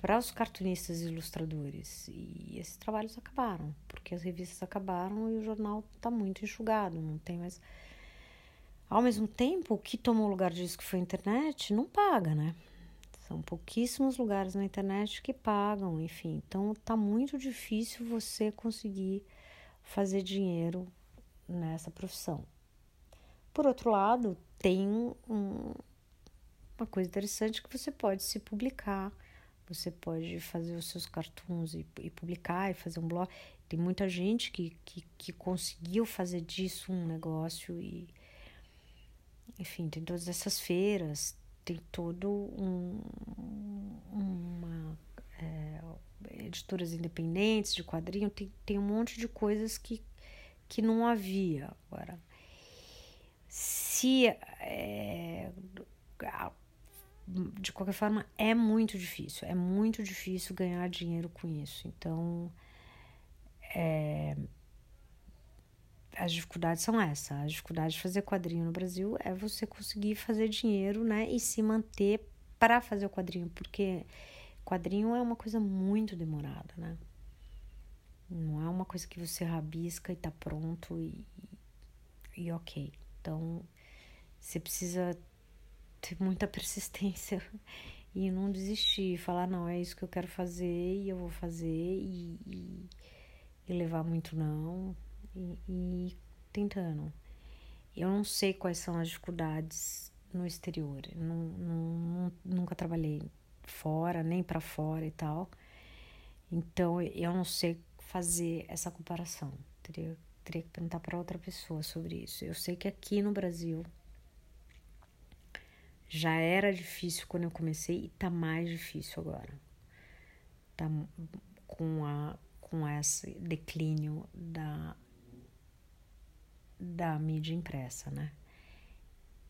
S9: para os cartunistas e ilustradores. E esses trabalhos acabaram, porque as revistas acabaram e o jornal está muito enxugado, não tem mais. Ao mesmo tempo, o que tomou o lugar disso, que foi a internet, não paga, né? São pouquíssimos lugares na internet que pagam, enfim. Então tá muito difícil você conseguir fazer dinheiro nessa profissão. Por outro lado, tem um, uma coisa interessante que você pode se publicar você pode fazer os seus cartoons e, e publicar e fazer um blog. Tem muita gente que, que, que conseguiu fazer disso um negócio e enfim, tem todas essas feiras, tem todo um, uma é, editoras independentes de quadrinho, tem, tem um monte de coisas que, que não havia agora. Se é, de qualquer forma, é muito difícil. É muito difícil ganhar dinheiro com isso. Então, é, as dificuldades são essas. A dificuldade de fazer quadrinho no Brasil é você conseguir fazer dinheiro, né? E se manter para fazer o quadrinho, porque quadrinho é uma coisa muito demorada, né? Não é uma coisa que você rabisca e tá pronto e, e ok. Então, você precisa ter muita persistência e não desistir, falar, não, é isso que eu quero fazer e eu vou fazer e, e, e levar muito não e, e tentando. Eu não sei quais são as dificuldades no exterior, não, não, nunca trabalhei fora, nem para fora e tal, então eu não sei fazer essa comparação, teria, teria que perguntar para outra pessoa sobre isso. Eu sei que aqui no Brasil já era difícil quando eu comecei e tá mais difícil agora. Tá com a com esse declínio da da mídia impressa, né?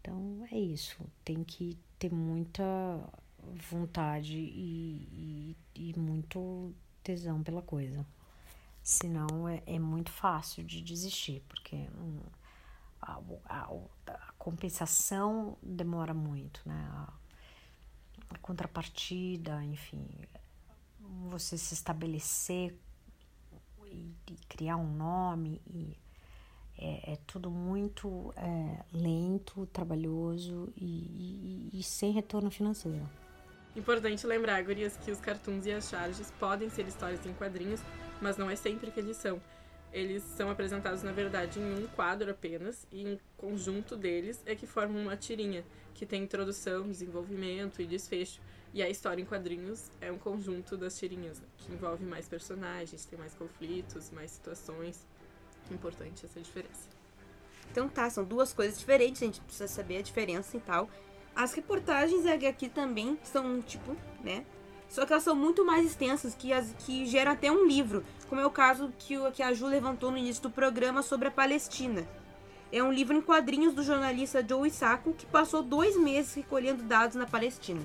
S9: Então é isso, tem que ter muita vontade e, e, e muito tesão pela coisa. Senão é, é muito fácil de desistir, porque hum, a, a, a compensação demora muito, né? A, contrapartida, enfim, você se estabelecer e, e criar um nome e é, é tudo muito é, lento, trabalhoso e, e, e, sem retorno financeiro.
S3: Importante lembrar, Gurias, que os cartoons e as charges podem ser histórias em quadrinhos, mas não é sempre que eles são eles são apresentados, na verdade, em um quadro apenas, e em conjunto deles é que formam uma tirinha, que tem introdução, desenvolvimento e desfecho. E a história em quadrinhos é um conjunto das tirinhas, que envolve mais personagens, tem mais conflitos, mais situações. Importante essa diferença.
S4: Então tá, são duas coisas diferentes, a gente precisa saber a diferença e tal. As reportagens aqui também são, tipo, né? Só que elas são muito mais extensas, que, as, que geram até um livro, como é o caso que, que a Ju levantou no início do programa sobre a Palestina. É um livro em quadrinhos do jornalista Joe Sacco, que passou dois meses recolhendo dados na Palestina.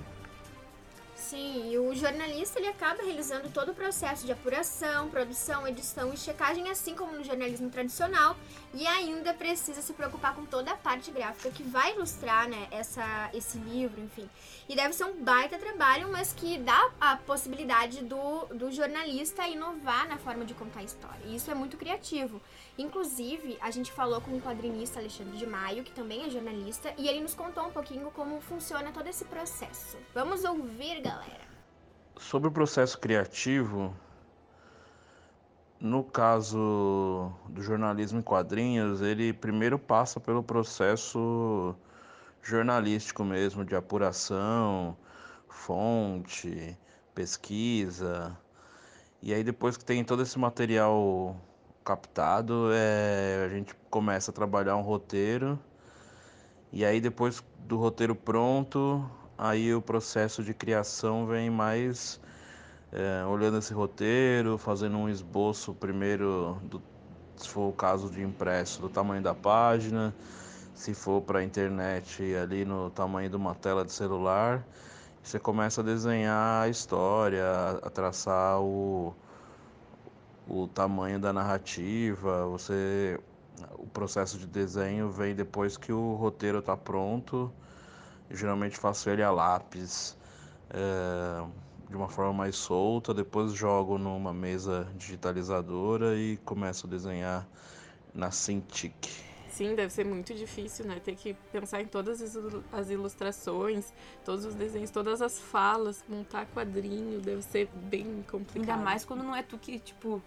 S2: Sim, e o jornalista ele acaba realizando todo o processo de apuração, produção, edição e checagem, assim como no jornalismo tradicional, e ainda precisa se preocupar com toda a parte gráfica que vai ilustrar né, essa, esse livro, enfim. E deve ser um baita trabalho, mas que dá a possibilidade do, do jornalista inovar na forma de contar a história. E isso é muito criativo. Inclusive, a gente falou com o quadrinista Alexandre de Maio, que também é jornalista, e ele nos contou um pouquinho como funciona todo esse processo. Vamos ouvir, galera.
S11: Sobre o processo criativo, no caso do jornalismo em quadrinhos, ele primeiro passa pelo processo jornalístico mesmo, de apuração, fonte, pesquisa. E aí depois que tem todo esse material captado, é, a gente começa a trabalhar um roteiro. E aí depois do roteiro pronto, aí o processo de criação vem mais é, olhando esse roteiro, fazendo um esboço primeiro, do, se for o caso de impresso, do tamanho da página, se for para a internet ali no tamanho de uma tela de celular. Você começa a desenhar a história, a traçar o, o tamanho da narrativa, você o processo de desenho vem depois que o roteiro está pronto. Eu geralmente faço ele a lápis, é, de uma forma mais solta, depois jogo numa mesa digitalizadora e começo a desenhar na Cintiq.
S3: Sim, deve ser muito difícil, né? Ter que pensar em todas as ilustrações, todos os desenhos, todas as falas, montar quadrinho, deve ser bem complicado.
S4: Ainda mais quando não é tu que, tipo,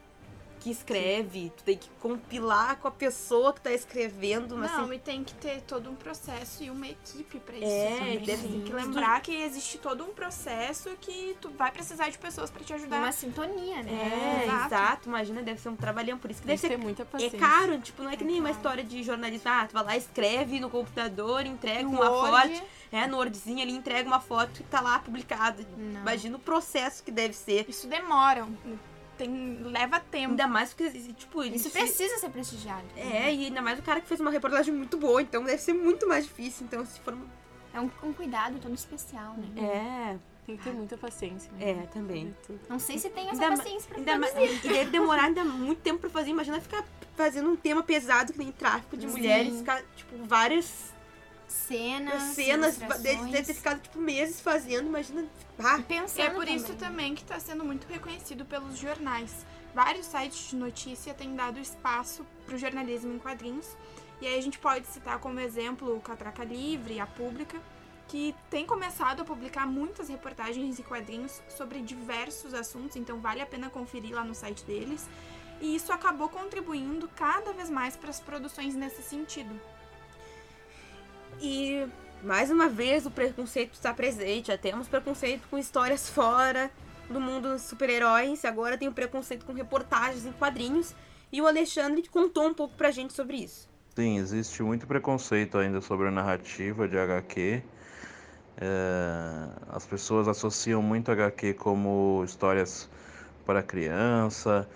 S4: que escreve, Sim. tu tem que compilar com a pessoa que tá escrevendo.
S5: Mas Não, assim... e tem que ter todo um processo e uma equipe para isso.
S4: É, deve
S5: tem que lembrar que existe todo um processo que tu vai precisar de pessoas para te ajudar.
S2: Uma sintonia,
S4: né? É, exato. exato. Imagina, deve ser um trabalhão. Por isso que
S3: deve,
S4: deve
S3: ser muita é paciência.
S4: É caro, tipo, não é que nem uma história de jornalista. Ah, tu vai lá, escreve no computador, entrega
S5: no
S4: uma
S5: Word.
S4: foto. É, no Wordzinho ali, entrega uma foto e tá lá publicado. Não. Imagina o processo que deve ser.
S5: Isso demora tem, leva tempo.
S4: Ainda mais porque, tipo,
S2: isso precisa ser prestigiado.
S4: É, e ainda mais o cara que fez uma reportagem muito boa, então deve ser muito mais difícil. Então, se for.
S2: É um, um cuidado todo especial, né?
S4: É.
S3: Tem que ter muita paciência. Né?
S4: É, também.
S2: Não sei se tem essa ainda paciência pra
S4: ainda
S2: produzir.
S4: E deve demorar ainda muito tempo pra fazer. Imagina ficar fazendo um tema pesado que nem tráfico de Sim. mulheres, ficar, tipo, várias
S2: cenas.
S4: Cenas, deve ter ficado tipo meses fazendo, imagina. Ah,
S5: pensando. É por também. isso também que está sendo muito reconhecido pelos jornais. Vários sites de notícia têm dado espaço para o jornalismo em quadrinhos. E aí a gente pode citar como exemplo o Catraca Livre, a Pública, que tem começado a publicar muitas reportagens e quadrinhos sobre diversos assuntos, então vale a pena conferir lá no site deles. E isso acabou contribuindo cada vez mais para as produções nesse sentido.
S4: E mais uma vez o preconceito está presente. Já temos preconceito com histórias fora do mundo dos super-heróis. Agora tem o preconceito com reportagens em quadrinhos. E o Alexandre contou um pouco pra gente sobre isso.
S11: Sim, existe muito preconceito ainda sobre a narrativa de HQ. É, as pessoas associam muito HQ como histórias para criança.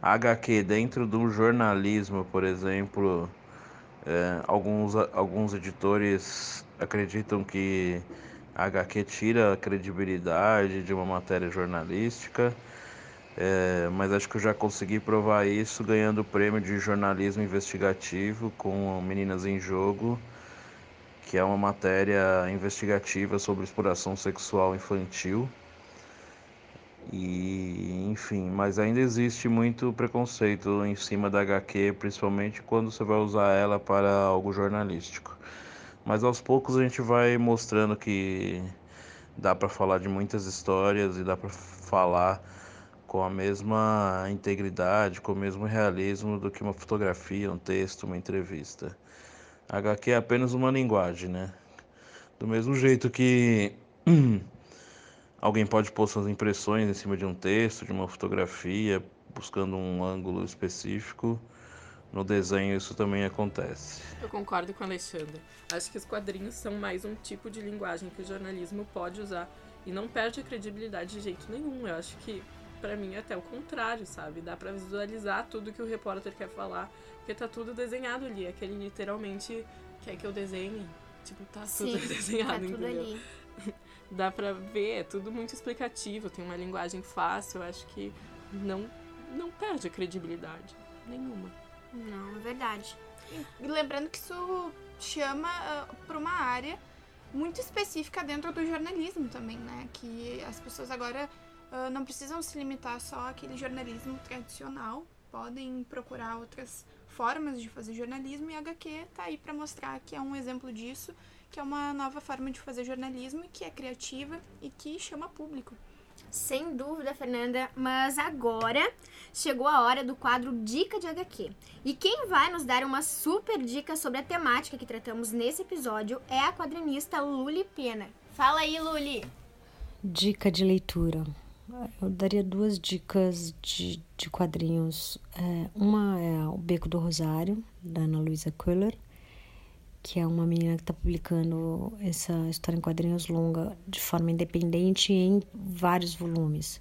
S11: HQ dentro do jornalismo, por exemplo, é, alguns, alguns editores acreditam que a HQ tira a credibilidade de uma matéria jornalística, é, mas acho que eu já consegui provar isso ganhando o prêmio de jornalismo investigativo com Meninas em Jogo, que é uma matéria investigativa sobre exploração sexual infantil. E, enfim, mas ainda existe muito preconceito em cima da HQ, principalmente quando você vai usar ela para algo jornalístico. Mas aos poucos a gente vai mostrando que dá para falar de muitas histórias e dá para falar com a mesma integridade, com o mesmo realismo do que uma fotografia, um texto, uma entrevista. A HQ é apenas uma linguagem, né? Do mesmo jeito que Alguém pode pôr suas impressões em cima de um texto, de uma fotografia, buscando um ângulo específico. No desenho isso também acontece.
S3: Eu concordo com o Alexandre. Acho que os quadrinhos são mais um tipo de linguagem que o jornalismo pode usar e não perde a credibilidade de jeito nenhum. Eu acho que para mim é até o contrário, sabe? Dá para visualizar tudo que o repórter quer falar, porque tá tudo desenhado ali. É que ele literalmente quer que eu desenhe. Tipo, tá
S2: Sim,
S3: tudo desenhado,
S2: tá tudo
S3: entendeu?
S2: ali
S3: dá pra ver, é tudo muito explicativo, tem uma linguagem fácil, eu acho que não, não perde a credibilidade nenhuma.
S2: Não, é verdade.
S5: E lembrando que isso chama uh, para uma área muito específica dentro do jornalismo também, né? Que as pessoas agora uh, não precisam se limitar só àquele jornalismo tradicional, podem procurar outras formas de fazer jornalismo e a HQ tá aí para mostrar que é um exemplo disso que é uma nova forma de fazer jornalismo e que é criativa e que chama público.
S2: Sem dúvida, Fernanda, mas agora chegou a hora do quadro Dica de HQ. E quem vai nos dar uma super dica sobre a temática que tratamos nesse episódio é a quadrinista Luli Pena. Fala aí, Luli!
S9: Dica de leitura. Eu daria duas dicas de, de quadrinhos. É, uma é O Beco do Rosário, da Ana Luisa Köhler, que é uma menina que está publicando essa história em quadrinhos longa de forma independente em vários volumes.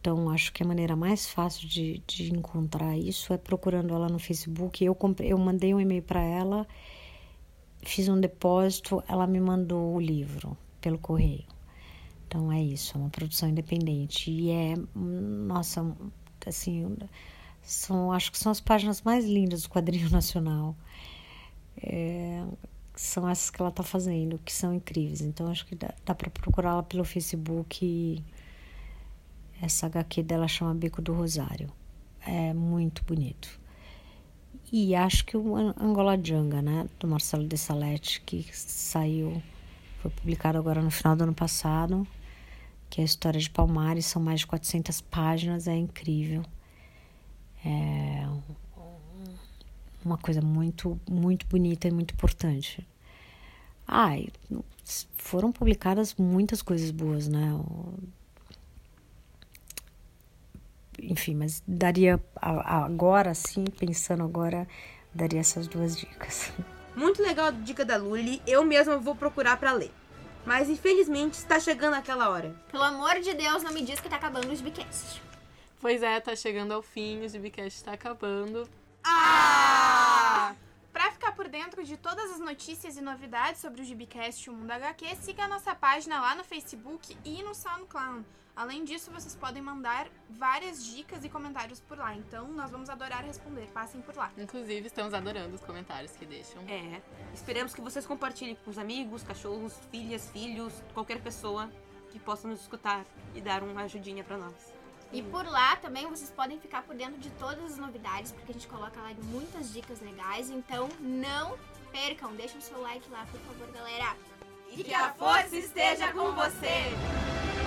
S9: Então, acho que a maneira mais fácil de, de encontrar isso é procurando ela no Facebook. Eu, comprei, eu mandei um e-mail para ela, fiz um depósito, ela me mandou o livro pelo correio. Então, é isso, é uma produção independente. E é, nossa, assim, são, acho que são as páginas mais lindas do quadrinho nacional. É, são essas que ela está fazendo, que são incríveis. Então, acho que dá, dá para procurá-la pelo Facebook. Essa HQ dela chama Bico do Rosário. É muito bonito. E acho que o Angola Janga, né, do Marcelo de Salete, que saiu, foi publicado agora no final do ano passado, que é a história de Palmares, são mais de 400 páginas, é incrível. É uma coisa muito, muito bonita e muito importante. Ah, foram publicadas muitas coisas boas, né? Enfim, mas daria agora, sim, pensando agora, daria essas duas dicas.
S4: Muito legal a dica da Luli, eu mesma vou procurar para ler. Mas infelizmente está chegando aquela hora.
S2: Pelo amor de Deus, não me diz que tá acabando o Gibcast.
S3: Pois é, tá chegando ao fim, o Gibcast tá acabando.
S5: Ah! Para ficar por dentro de todas as notícias e novidades sobre o Gibcast e o Mundo HQ, siga a nossa página lá no Facebook e no SoundCloud. Além disso, vocês podem mandar várias dicas e comentários por lá. Então, nós vamos adorar responder. Passem por lá.
S3: Inclusive, estamos adorando os comentários que deixam.
S4: É. Esperamos que vocês compartilhem com os amigos, cachorros, filhas, filhos, qualquer pessoa que possa nos escutar e dar uma ajudinha para nós.
S2: E por lá também vocês podem ficar por dentro de todas as novidades, porque a gente coloca lá muitas dicas legais. Então não percam, deixem o seu like lá, por favor, galera.
S5: E que a força esteja com você!